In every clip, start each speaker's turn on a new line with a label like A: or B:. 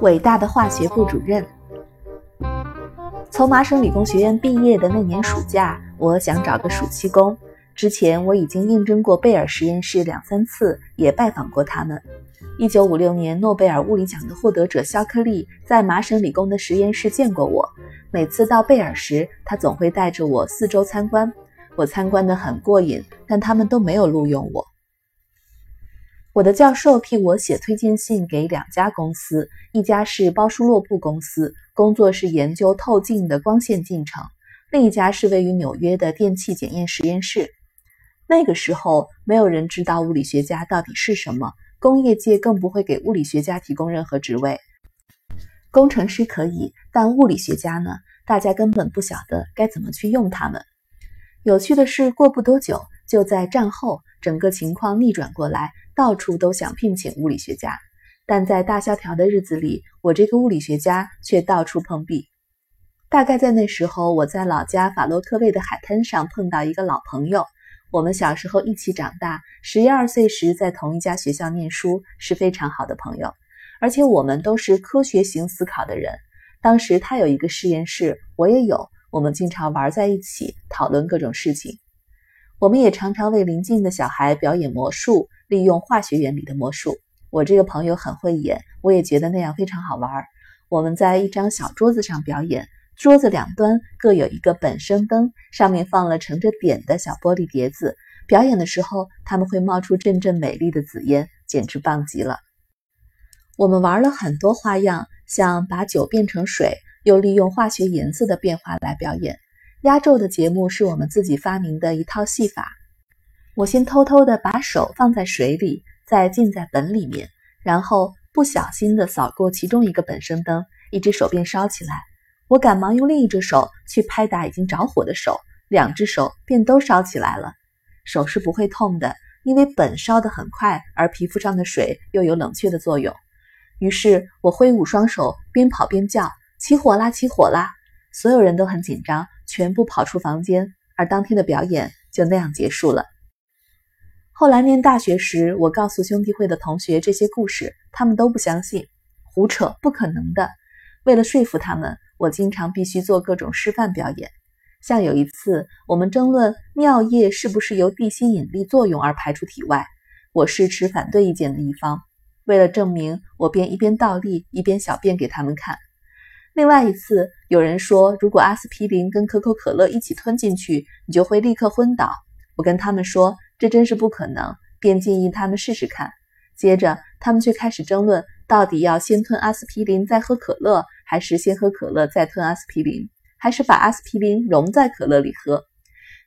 A: 伟大的化学部主任。从麻省理工学院毕业的那年暑假，我想找个暑期工。之前我已经应征过贝尔实验室两三次，也拜访过他们。一九五六年诺贝尔物理奖的获得者肖克利在麻省理工的实验室见过我。每次到贝尔时，他总会带着我四周参观。我参观得很过瘾，但他们都没有录用我。我的教授替我写推荐信给两家公司，一家是包舒洛布公司，工作是研究透镜的光线进程；另一家是位于纽约的电气检验实验室。那个时候，没有人知道物理学家到底是什么，工业界更不会给物理学家提供任何职位。工程师可以，但物理学家呢？大家根本不晓得该怎么去用他们。有趣的是，过不多久，就在战后，整个情况逆转过来。到处都想聘请物理学家，但在大萧条的日子里，我这个物理学家却到处碰壁。大概在那时候，我在老家法洛克卫的海滩上碰到一个老朋友，我们小时候一起长大，十一二岁时在同一家学校念书，是非常好的朋友。而且我们都是科学型思考的人。当时他有一个实验室，我也有，我们经常玩在一起，讨论各种事情。我们也常常为邻近的小孩表演魔术。利用化学原理的魔术，我这个朋友很会演，我也觉得那样非常好玩。我们在一张小桌子上表演，桌子两端各有一个本生灯，上面放了盛着碘的小玻璃碟子。表演的时候，他们会冒出阵阵美丽的紫烟，简直棒极了。我们玩了很多花样，像把酒变成水，又利用化学颜色的变化来表演。压轴的节目是我们自己发明的一套戏法。我先偷偷地把手放在水里，再浸在本里面，然后不小心地扫过其中一个本声灯，一只手便烧起来。我赶忙用另一只手去拍打已经着火的手，两只手便都烧起来了。手是不会痛的，因为本烧得很快，而皮肤上的水又有冷却的作用。于是我挥舞双手，边跑边叫：“起火啦！起火啦！”所有人都很紧张，全部跑出房间，而当天的表演就那样结束了。后来念大学时，我告诉兄弟会的同学这些故事，他们都不相信，胡扯，不可能的。为了说服他们，我经常必须做各种示范表演。像有一次，我们争论尿液是不是由地心引力作用而排出体外，我是持反对意见的一方。为了证明，我便一边倒立一边小便给他们看。另外一次，有人说，如果阿司匹林跟可口可乐一起吞进去，你就会立刻昏倒。我跟他们说。这真是不可能，便建议他们试试看。接着，他们却开始争论，到底要先吞阿司匹林再喝可乐，还是先喝可乐再吞阿司匹林，还是把阿司匹林溶在可乐里喝。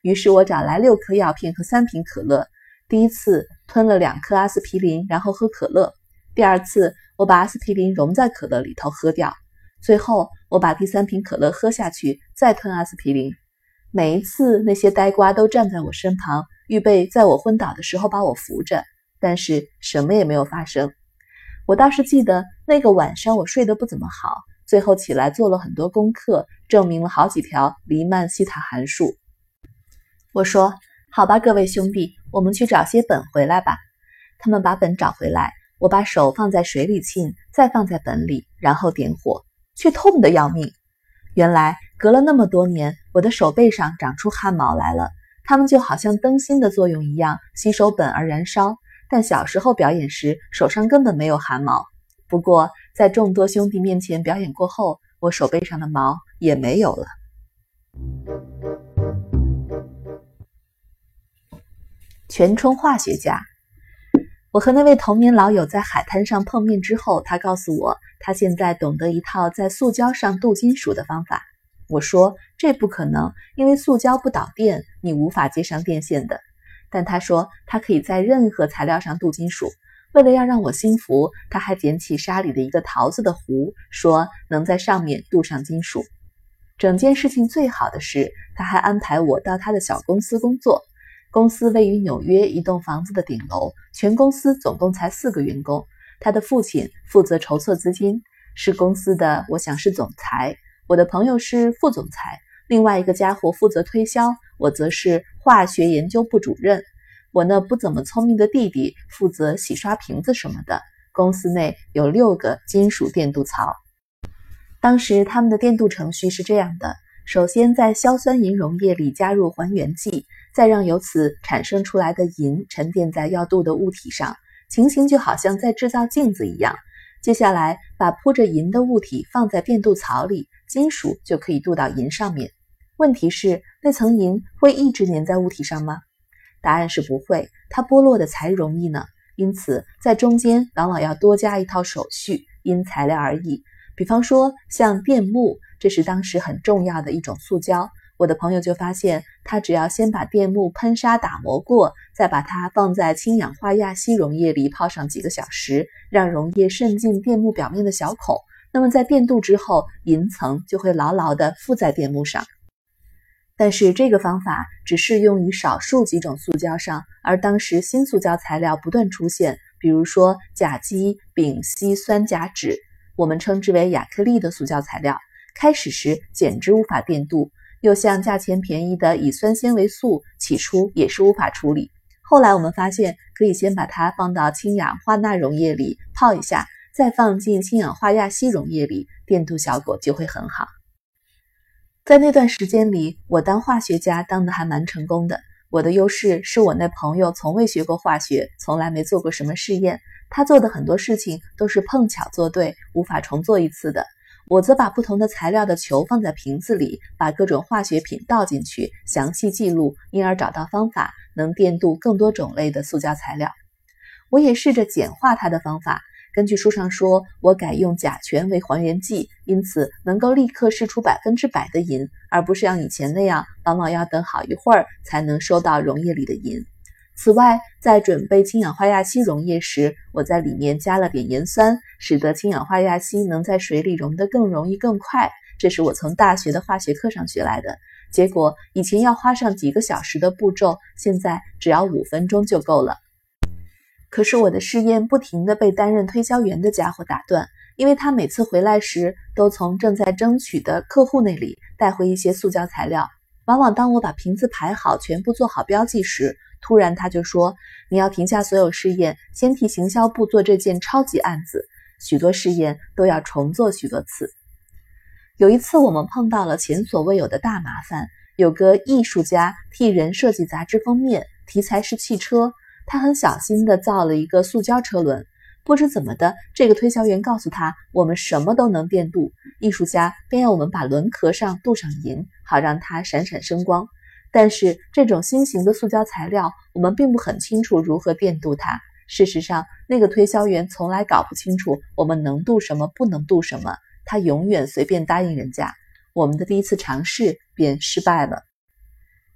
A: 于是我找来六颗药片和三瓶可乐。第一次吞了两颗阿司匹林，然后喝可乐；第二次，我把阿司匹林溶在可乐里头喝掉；最后，我把第三瓶可乐喝下去，再吞阿司匹林。每一次，那些呆瓜都站在我身旁。预备在我昏倒的时候把我扶着，但是什么也没有发生。我倒是记得那个晚上我睡得不怎么好，最后起来做了很多功课，证明了好几条黎曼西塔函数。我说：“好吧，各位兄弟，我们去找些本回来吧。”他们把本找回来，我把手放在水里浸，再放在本里，然后点火，却痛得要命。原来隔了那么多年，我的手背上长出汗毛来了。它们就好像灯芯的作用一样，吸收苯而燃烧。但小时候表演时，手上根本没有汗毛。不过，在众多兄弟面前表演过后，我手背上的毛也没有了。全冲化学家，我和那位同年老友在海滩上碰面之后，他告诉我，他现在懂得一套在塑胶上镀金属的方法。我说这不可能，因为塑胶不导电，你无法接上电线的。但他说他可以在任何材料上镀金属。为了要让我心服，他还捡起沙里的一个桃子的壶，说能在上面镀上金属。整件事情最好的是，他还安排我到他的小公司工作。公司位于纽约一栋房子的顶楼，全公司总共才四个员工。他的父亲负责筹措资金，是公司的，我想是总裁。我的朋友是副总裁，另外一个家伙负责推销，我则是化学研究部主任。我那不怎么聪明的弟弟负责洗刷瓶子什么的。公司内有六个金属电镀槽。当时他们的电镀程序是这样的：首先在硝酸银溶液里加入还原剂，再让由此产生出来的银沉淀在要镀的物体上，情形就好像在制造镜子一样。接下来把铺着银的物体放在电镀槽里，金属就可以镀到银上面。问题是，那层银会一直粘在物体上吗？答案是不会，它剥落的才容易呢。因此，在中间往往要多加一套手续，因材料而异。比方说，像电木，这是当时很重要的一种塑胶。我的朋友就发现，他只要先把电木喷砂打磨过，再把它放在氢氧化亚锡溶液里泡上几个小时，让溶液渗进电木表面的小孔，那么在电镀之后，银层就会牢牢地附在电木上。但是这个方法只适用于少数几种塑胶上，而当时新塑胶材料不断出现，比如说甲基丙烯酸甲酯，我们称之为亚克力的塑胶材料，开始时简直无法电镀；又像价钱便宜的乙酸纤维素，起初也是无法处理。后来我们发现，可以先把它放到氢氧化钠溶液里泡一下，再放进氢氧化亚锡溶液里，电镀效果就会很好。在那段时间里，我当化学家当的还蛮成功的。我的优势是我那朋友从未学过化学，从来没做过什么试验，他做的很多事情都是碰巧做对，无法重做一次的。我则把不同的材料的球放在瓶子里，把各种化学品倒进去，详细记录，因而找到方法能电镀更多种类的塑胶材料。我也试着简化他的方法。根据书上说，我改用甲醛为还原剂，因此能够立刻试出百分之百的银，而不是像以前那样，往往要等好一会儿才能收到溶液里的银。此外，在准备氢氧化亚锡溶液时，我在里面加了点盐酸，使得氢氧化亚锡能在水里溶得更容易、更快。这是我从大学的化学课上学来的。结果，以前要花上几个小时的步骤，现在只要五分钟就够了。可是我的试验不停地被担任推销员的家伙打断，因为他每次回来时都从正在争取的客户那里带回一些塑胶材料。往往当我把瓶子排好、全部做好标记时，突然他就说：“你要停下所有试验，先替行销部做这件超级案子。许多试验都要重做许多次。”有一次，我们碰到了前所未有的大麻烦，有个艺术家替人设计杂志封面，题材是汽车。他很小心地造了一个塑胶车轮，不知怎么的，这个推销员告诉他，我们什么都能电镀。艺术家便要我们把轮壳上镀上银，好让它闪闪生光。但是这种新型的塑胶材料，我们并不很清楚如何电镀它。事实上，那个推销员从来搞不清楚我们能镀什么，不能镀什么。他永远随便答应人家。我们的第一次尝试便失败了。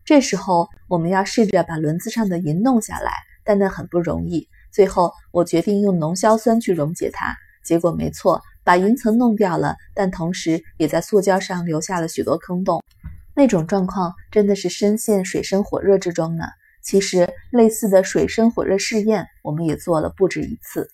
A: 这时候，我们要试着把轮子上的银弄下来。但那很不容易。最后，我决定用浓硝酸去溶解它。结果没错，把银层弄掉了，但同时也在塑胶上留下了许多坑洞。那种状况真的是深陷水深火热之中呢。其实，类似的水深火热试验，我们也做了不止一次。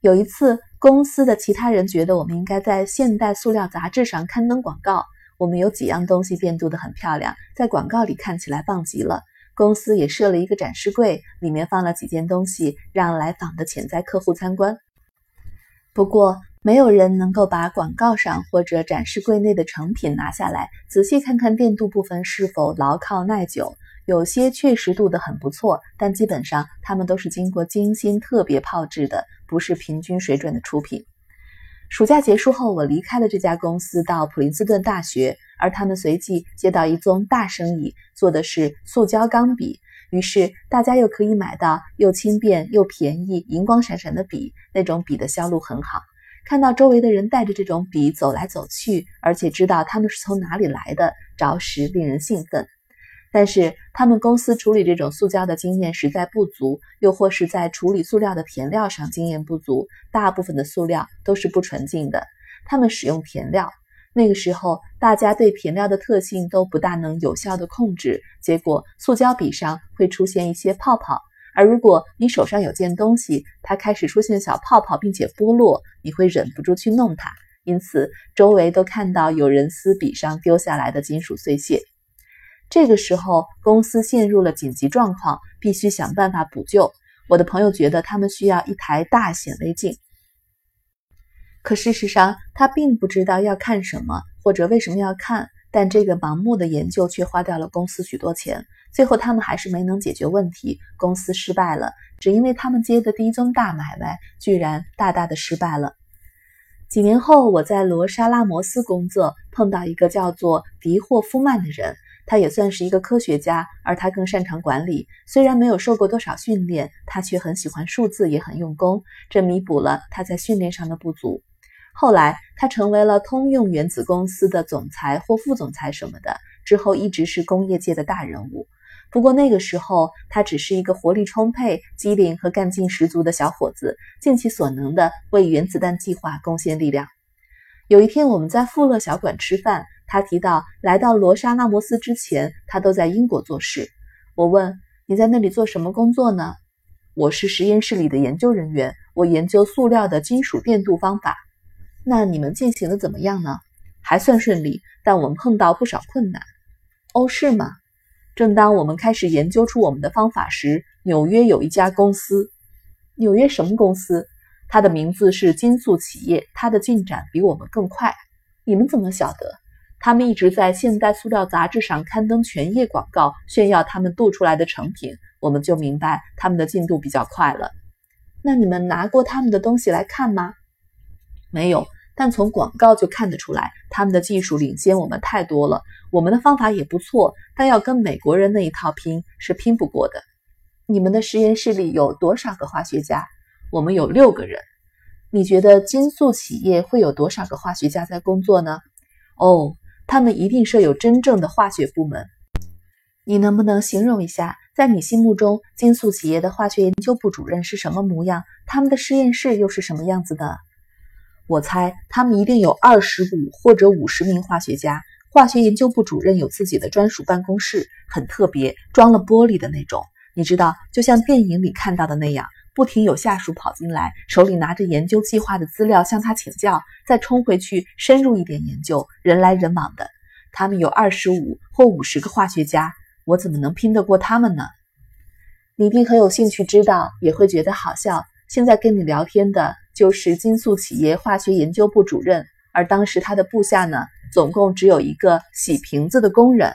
A: 有一次，公司的其他人觉得我们应该在《现代塑料杂志》上刊登广告。我们有几样东西变度得很漂亮，在广告里看起来棒极了。公司也设了一个展示柜，里面放了几件东西，让来访的潜在客户参观。不过，没有人能够把广告上或者展示柜内的成品拿下来，仔细看看电镀部分是否牢靠耐久。有些确实镀得很不错，但基本上它们都是经过精心特别炮制的，不是平均水准的出品。暑假结束后，我离开了这家公司，到普林斯顿大学。而他们随即接到一宗大生意，做的是塑胶钢笔。于是大家又可以买到又轻便又便宜、银光闪闪的笔。那种笔的销路很好。看到周围的人带着这种笔走来走去，而且知道他们是从哪里来的，着实令人兴奋。但是他们公司处理这种塑胶的经验实在不足，又或是在处理塑料的填料上经验不足。大部分的塑料都是不纯净的，他们使用填料。那个时候，大家对填料的特性都不大能有效的控制，结果塑胶笔上会出现一些泡泡。而如果你手上有件东西，它开始出现小泡泡，并且剥落，你会忍不住去弄它。因此，周围都看到有人撕笔上丢下来的金属碎屑。这个时候，公司陷入了紧急状况，必须想办法补救。我的朋友觉得他们需要一台大显微镜，可事实上他并不知道要看什么或者为什么要看。但这个盲目的研究却花掉了公司许多钱，最后他们还是没能解决问题，公司失败了，只因为他们接的第一宗大买卖居然大大的失败了。几年后，我在罗莎拉摩斯工作，碰到一个叫做迪霍夫曼的人，他也算是一个科学家，而他更擅长管理。虽然没有受过多少训练，他却很喜欢数字，也很用功，这弥补了他在训练上的不足。后来，他成为了通用原子公司的总裁或副总裁什么的，之后一直是工业界的大人物。不过那个时候，他只是一个活力充沛、机灵和干劲十足的小伙子，尽其所能的为原子弹计划贡献力量。有一天，我们在富勒小馆吃饭，他提到来到罗莎拉摩斯之前，他都在英国做事。我问：“你在那里做什么工作呢？”“我是实验室里的研究人员，我研究塑料的金属电镀方法。”那你们进行的怎么样呢？还算顺利，但我们碰到不少困难。哦，是吗？正当我们开始研究出我们的方法时，纽约有一家公司。纽约什么公司？它的名字是金素企业。它的进展比我们更快。你们怎么晓得？他们一直在《现代塑料杂志》上刊登全页广告，炫耀他们镀出来的成品。我们就明白他们的进度比较快了。那你们拿过他们的东西来看吗？没有，但从广告就看得出来，他们的技术领先我们太多了。我们的方法也不错，但要跟美国人那一套拼是拼不过的。你们的实验室里有多少个化学家？我们有六个人。你觉得金素企业会有多少个化学家在工作呢？哦，他们一定设有真正的化学部门。你能不能形容一下，在你心目中金素企业的化学研究部主任是什么模样？他们的实验室又是什么样子的？我猜他们一定有二十五或者五十名化学家。化学研究部主任有自己的专属办公室，很特别，装了玻璃的那种。你知道，就像电影里看到的那样，不停有下属跑进来，手里拿着研究计划的资料向他请教，再冲回去深入一点研究，人来人往的。他们有二十五或五十个化学家，我怎么能拼得过他们呢？你一定很有兴趣知道，也会觉得好笑。现在跟你聊天的。就是金素企业化学研究部主任，而当时他的部下呢，总共只有一个洗瓶子的工人。